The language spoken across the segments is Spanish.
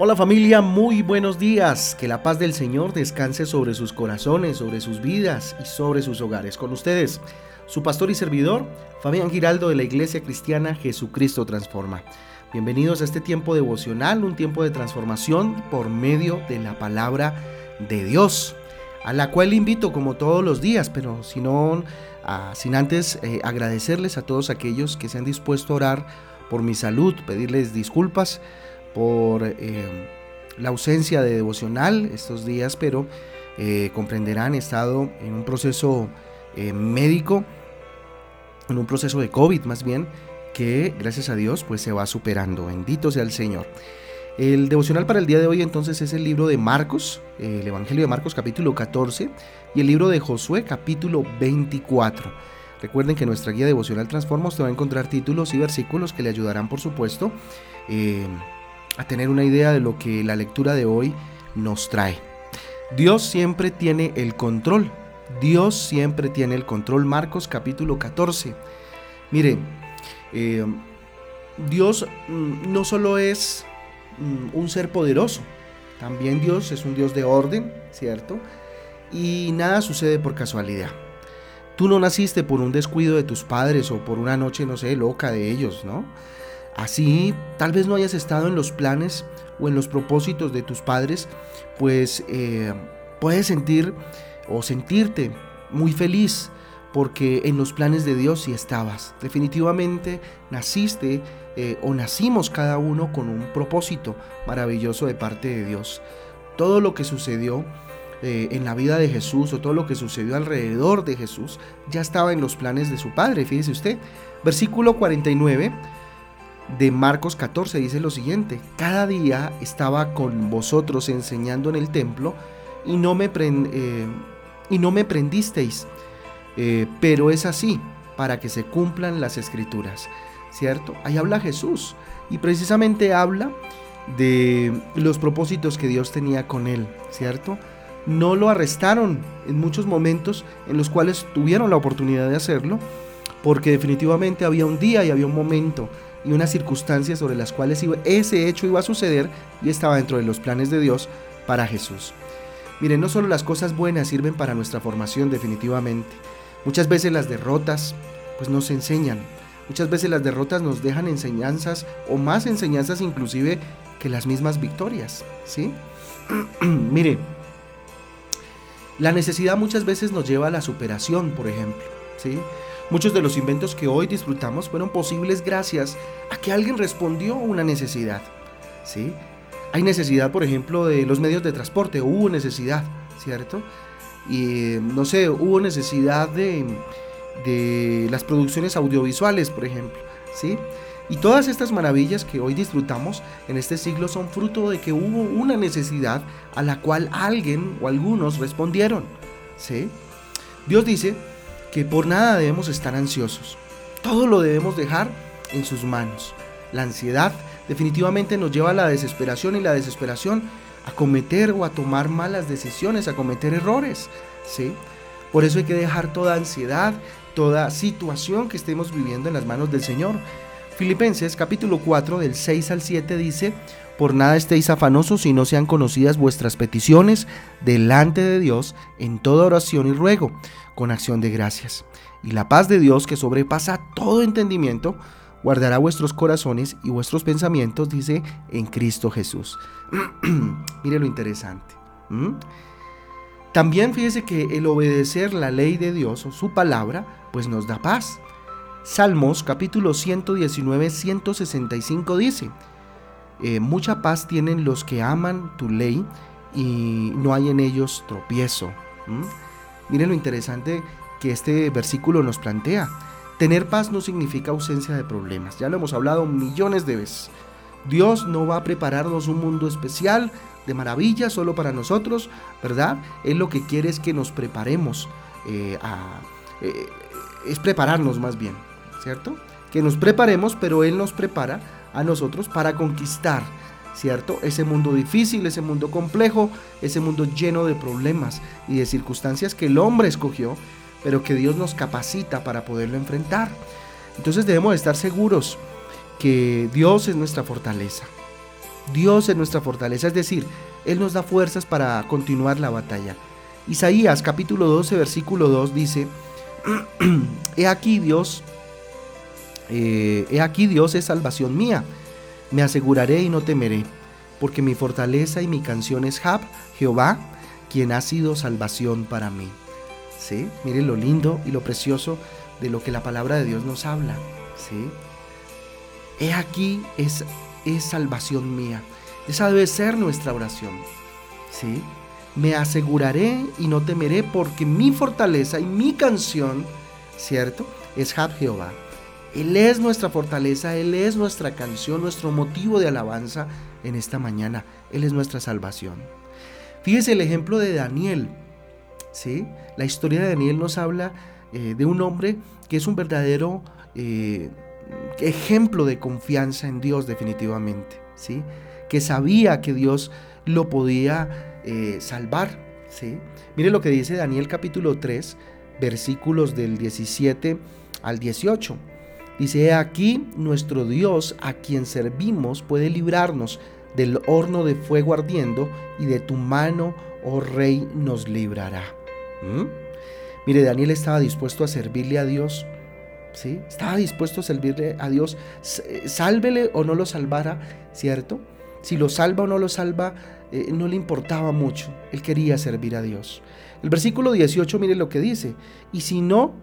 Hola familia, muy buenos días. Que la paz del Señor descanse sobre sus corazones, sobre sus vidas y sobre sus hogares. Con ustedes, su pastor y servidor, Fabián Giraldo de la Iglesia Cristiana Jesucristo Transforma. Bienvenidos a este tiempo devocional, un tiempo de transformación por medio de la palabra de Dios, a la cual invito como todos los días, pero no, sin antes eh, agradecerles a todos aquellos que se han dispuesto a orar por mi salud, pedirles disculpas por eh, la ausencia de devocional estos días, pero eh, comprenderán, he estado en un proceso eh, médico, en un proceso de COVID más bien, que gracias a Dios pues se va superando. Bendito sea el Señor. El devocional para el día de hoy entonces es el libro de Marcos, el Evangelio de Marcos capítulo 14 y el libro de Josué capítulo 24. Recuerden que nuestra guía devocional Transforma usted va a encontrar títulos y versículos que le ayudarán por supuesto a tener una idea de lo que la lectura de hoy nos trae. Dios siempre tiene el control. Dios siempre tiene el control. Marcos capítulo 14. Mire, eh, Dios mm, no solo es mm, un ser poderoso, también Dios es un Dios de orden, ¿cierto? Y nada sucede por casualidad. Tú no naciste por un descuido de tus padres o por una noche, no sé, loca de ellos, ¿no? Así tal vez no hayas estado en los planes o en los propósitos de tus padres, pues eh, puedes sentir o sentirte muy feliz porque en los planes de Dios sí estabas. Definitivamente naciste eh, o nacimos cada uno con un propósito maravilloso de parte de Dios. Todo lo que sucedió eh, en la vida de Jesús o todo lo que sucedió alrededor de Jesús ya estaba en los planes de su Padre. Fíjese usted, versículo 49 de Marcos 14 dice lo siguiente, cada día estaba con vosotros enseñando en el templo y no me, eh, y no me prendisteis, eh, pero es así para que se cumplan las escrituras, ¿cierto? Ahí habla Jesús y precisamente habla de los propósitos que Dios tenía con él, ¿cierto? No lo arrestaron en muchos momentos en los cuales tuvieron la oportunidad de hacerlo, porque definitivamente había un día y había un momento y unas circunstancias sobre las cuales ese hecho iba a suceder y estaba dentro de los planes de Dios para Jesús. Miren, no solo las cosas buenas sirven para nuestra formación definitivamente. Muchas veces las derrotas pues nos enseñan. Muchas veces las derrotas nos dejan enseñanzas o más enseñanzas inclusive que las mismas victorias, ¿sí? Mire, la necesidad muchas veces nos lleva a la superación, por ejemplo, ¿sí? Muchos de los inventos que hoy disfrutamos fueron posibles gracias a que alguien respondió a una necesidad. ¿sí? Hay necesidad, por ejemplo, de los medios de transporte, hubo necesidad, ¿cierto? Y no sé, hubo necesidad de, de las producciones audiovisuales, por ejemplo, ¿sí? Y todas estas maravillas que hoy disfrutamos en este siglo son fruto de que hubo una necesidad a la cual alguien o algunos respondieron, ¿sí? Dios dice que por nada debemos estar ansiosos. Todo lo debemos dejar en sus manos. La ansiedad definitivamente nos lleva a la desesperación y la desesperación a cometer o a tomar malas decisiones, a cometer errores. ¿sí? Por eso hay que dejar toda ansiedad, toda situación que estemos viviendo en las manos del Señor. Filipenses capítulo 4 del 6 al 7 dice, por nada estéis afanosos si no sean conocidas vuestras peticiones delante de Dios en toda oración y ruego, con acción de gracias. Y la paz de Dios que sobrepasa todo entendimiento, guardará vuestros corazones y vuestros pensamientos, dice, en Cristo Jesús. Mire lo interesante. También fíjese que el obedecer la ley de Dios o su palabra, pues nos da paz. Salmos capítulo 119, 165 dice, eh, mucha paz tienen los que aman tu ley y no hay en ellos tropiezo. Miren lo interesante que este versículo nos plantea. Tener paz no significa ausencia de problemas, ya lo hemos hablado millones de veces. Dios no va a prepararnos un mundo especial de maravilla solo para nosotros, ¿verdad? Él lo que quiere es que nos preparemos, eh, eh, es prepararnos más bien, ¿cierto? Que nos preparemos, pero Él nos prepara a nosotros para conquistar, ¿cierto? Ese mundo difícil, ese mundo complejo, ese mundo lleno de problemas y de circunstancias que el hombre escogió, pero que Dios nos capacita para poderlo enfrentar. Entonces debemos estar seguros que Dios es nuestra fortaleza. Dios es nuestra fortaleza, es decir, Él nos da fuerzas para continuar la batalla. Isaías capítulo 12, versículo 2 dice, He aquí Dios, eh, he aquí Dios es salvación mía, me aseguraré y no temeré, porque mi fortaleza y mi canción es Jab, Jehová, quien ha sido salvación para mí. ¿Sí? Miren lo lindo y lo precioso de lo que la palabra de Dios nos habla. ¿Sí? He aquí es, es salvación mía. Esa debe ser nuestra oración. ¿Sí? Me aseguraré y no temeré porque mi fortaleza y mi canción, ¿cierto? Es Jab Jehová. Él es nuestra fortaleza, Él es nuestra canción, nuestro motivo de alabanza en esta mañana. Él es nuestra salvación. Fíjese el ejemplo de Daniel. ¿sí? La historia de Daniel nos habla eh, de un hombre que es un verdadero eh, ejemplo de confianza en Dios definitivamente. ¿sí? Que sabía que Dios lo podía eh, salvar. ¿sí? Mire lo que dice Daniel capítulo 3, versículos del 17 al 18. Dice, aquí nuestro Dios a quien servimos puede librarnos del horno de fuego ardiendo y de tu mano, oh rey, nos librará. ¿Mm? Mire, Daniel estaba dispuesto a servirle a Dios. ¿Sí? Estaba dispuesto a servirle a Dios, sálvele o no lo salvara, ¿cierto? Si lo salva o no lo salva, eh, no le importaba mucho. Él quería servir a Dios. El versículo 18, mire lo que dice. Y si no,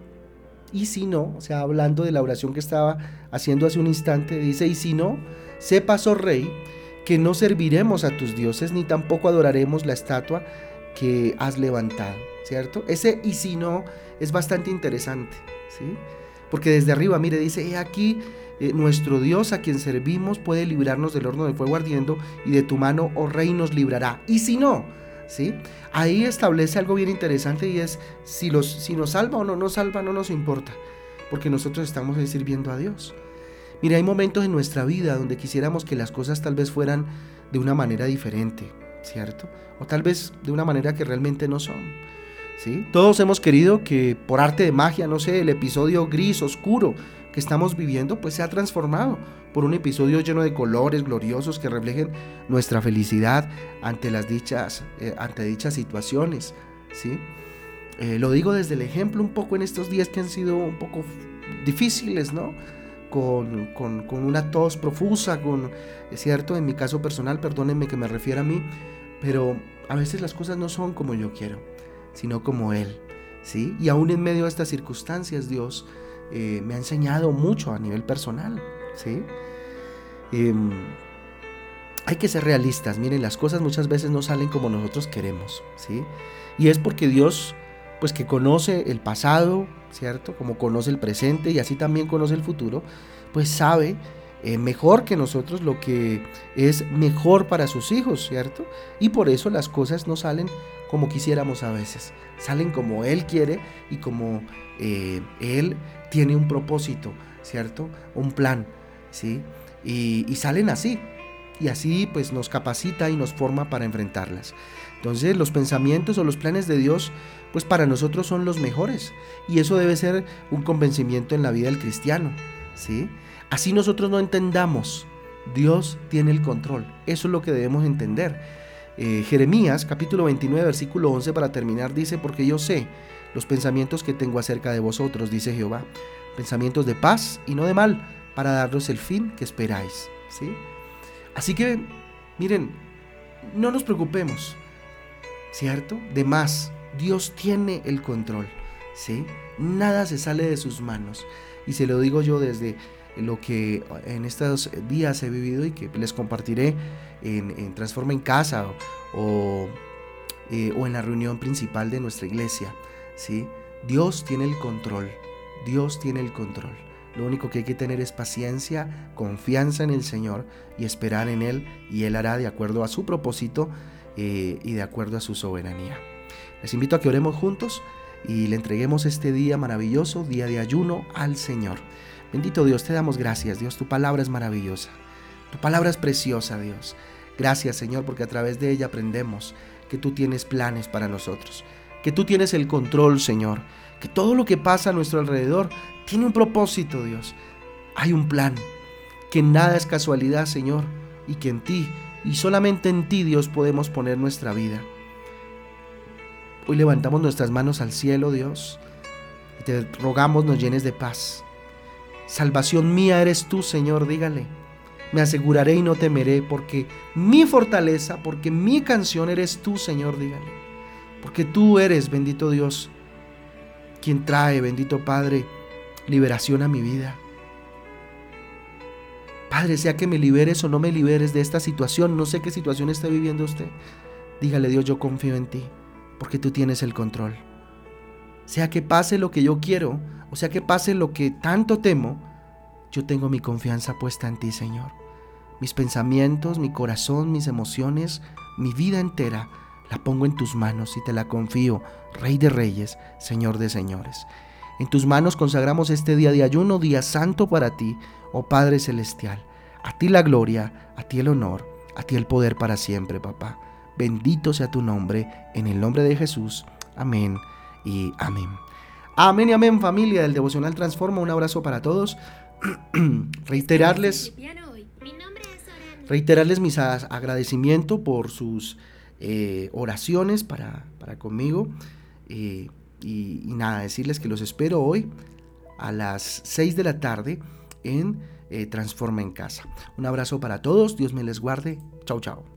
y si no, o sea, hablando de la oración que estaba haciendo hace un instante, dice, y si no, sepas, oh rey, que no serviremos a tus dioses, ni tampoco adoraremos la estatua que has levantado, ¿cierto? Ese y si no es bastante interesante, ¿sí? Porque desde arriba, mire, dice, he aquí, eh, nuestro Dios a quien servimos puede librarnos del horno de fuego ardiendo y de tu mano, oh rey, nos librará. Y si no, ¿sí? Ahí establece algo bien interesante y es si, los, si nos salva o no nos salva, no nos importa, porque nosotros estamos sirviendo a Dios. Mira, hay momentos en nuestra vida donde quisiéramos que las cosas tal vez fueran de una manera diferente, ¿cierto? O tal vez de una manera que realmente no son. ¿Sí? Todos hemos querido que por arte de magia, no sé, el episodio gris, oscuro que estamos viviendo, pues sea transformado por un episodio lleno de colores gloriosos que reflejen nuestra felicidad ante las dichas, eh, ante dichas situaciones, ¿sí? Eh, lo digo desde el ejemplo un poco en estos días que han sido un poco difíciles, ¿no? Con, con, con, una tos profusa, con, es cierto, en mi caso personal, perdónenme que me refiera a mí, pero a veces las cosas no son como yo quiero, sino como Él, ¿sí? Y aún en medio de estas circunstancias, Dios eh, me ha enseñado mucho a nivel personal, ¿sí? Em, hay que ser realistas, miren, las cosas muchas veces no salen como nosotros queremos, ¿sí? Y es porque Dios, pues que conoce el pasado, ¿cierto? Como conoce el presente y así también conoce el futuro, pues sabe eh, mejor que nosotros lo que es mejor para sus hijos, ¿cierto? Y por eso las cosas no salen como quisiéramos a veces, salen como Él quiere y como eh, Él tiene un propósito, ¿cierto? Un plan, ¿sí? y, salen así. Y así pues nos capacita y nos forma para enfrentarlas. Entonces los pensamientos o los planes de Dios pues para nosotros son los mejores. Y eso debe ser un convencimiento en la vida del cristiano. ¿sí? Así nosotros no entendamos. Dios tiene el control. Eso es lo que debemos entender. Eh, Jeremías capítulo 29 versículo 11 para terminar dice, porque yo sé los pensamientos que tengo acerca de vosotros, dice Jehová, pensamientos de paz y no de mal para daros el fin que esperáis. ¿sí? Así que, miren, no nos preocupemos, ¿cierto? De más, Dios tiene el control, ¿sí? Nada se sale de sus manos. Y se lo digo yo desde lo que en estos días he vivido y que les compartiré en, Transforma en Casa o, eh, o en la reunión principal de nuestra iglesia, ¿sí? Dios tiene el control, Dios tiene el control. Lo único que hay que tener es paciencia, confianza en el Señor y esperar en Él y Él hará de acuerdo a su propósito eh, y de acuerdo a su soberanía. Les invito a que oremos juntos y le entreguemos este día maravilloso, día de ayuno al Señor. Bendito Dios, te damos gracias, Dios, tu palabra es maravillosa. Tu palabra es preciosa, Dios. Gracias, Señor, porque a través de ella aprendemos que tú tienes planes para nosotros, que tú tienes el control, Señor, que todo lo que pasa a nuestro alrededor tiene un propósito, Dios. Hay un plan. Que nada es casualidad, Señor. Y que en ti y solamente en ti, Dios, podemos poner nuestra vida. Hoy levantamos nuestras manos al cielo, Dios, y te rogamos nos llenes de paz. Salvación mía eres tú, Señor, dígale. Me aseguraré y no temeré, porque mi fortaleza, porque mi canción eres tú, Señor, dígale. Porque tú eres, bendito Dios, quien trae, bendito Padre, liberación a mi vida. Padre, sea que me liberes o no me liberes de esta situación, no sé qué situación está viviendo usted. Dígale, Dios, yo confío en ti, porque tú tienes el control. Sea que pase lo que yo quiero, o sea que pase lo que tanto temo, yo tengo mi confianza puesta en ti, Señor. Mis pensamientos, mi corazón, mis emociones, mi vida entera, la pongo en tus manos y te la confío, Rey de Reyes, Señor de Señores. En tus manos consagramos este día de ayuno, día santo para ti, oh Padre Celestial. A ti la gloria, a ti el honor, a ti el poder para siempre, papá. Bendito sea tu nombre, en el nombre de Jesús. Amén y amén. Amén y amén familia del Devocional Transforma. Un abrazo para todos. reiterarles, reiterarles mis agradecimientos por sus eh, oraciones para, para conmigo. Eh, y, nada, decirles que los espero hoy a las 6 de la tarde en eh, Transforma en Casa. Un abrazo para todos, Dios me les guarde. Chao, chao.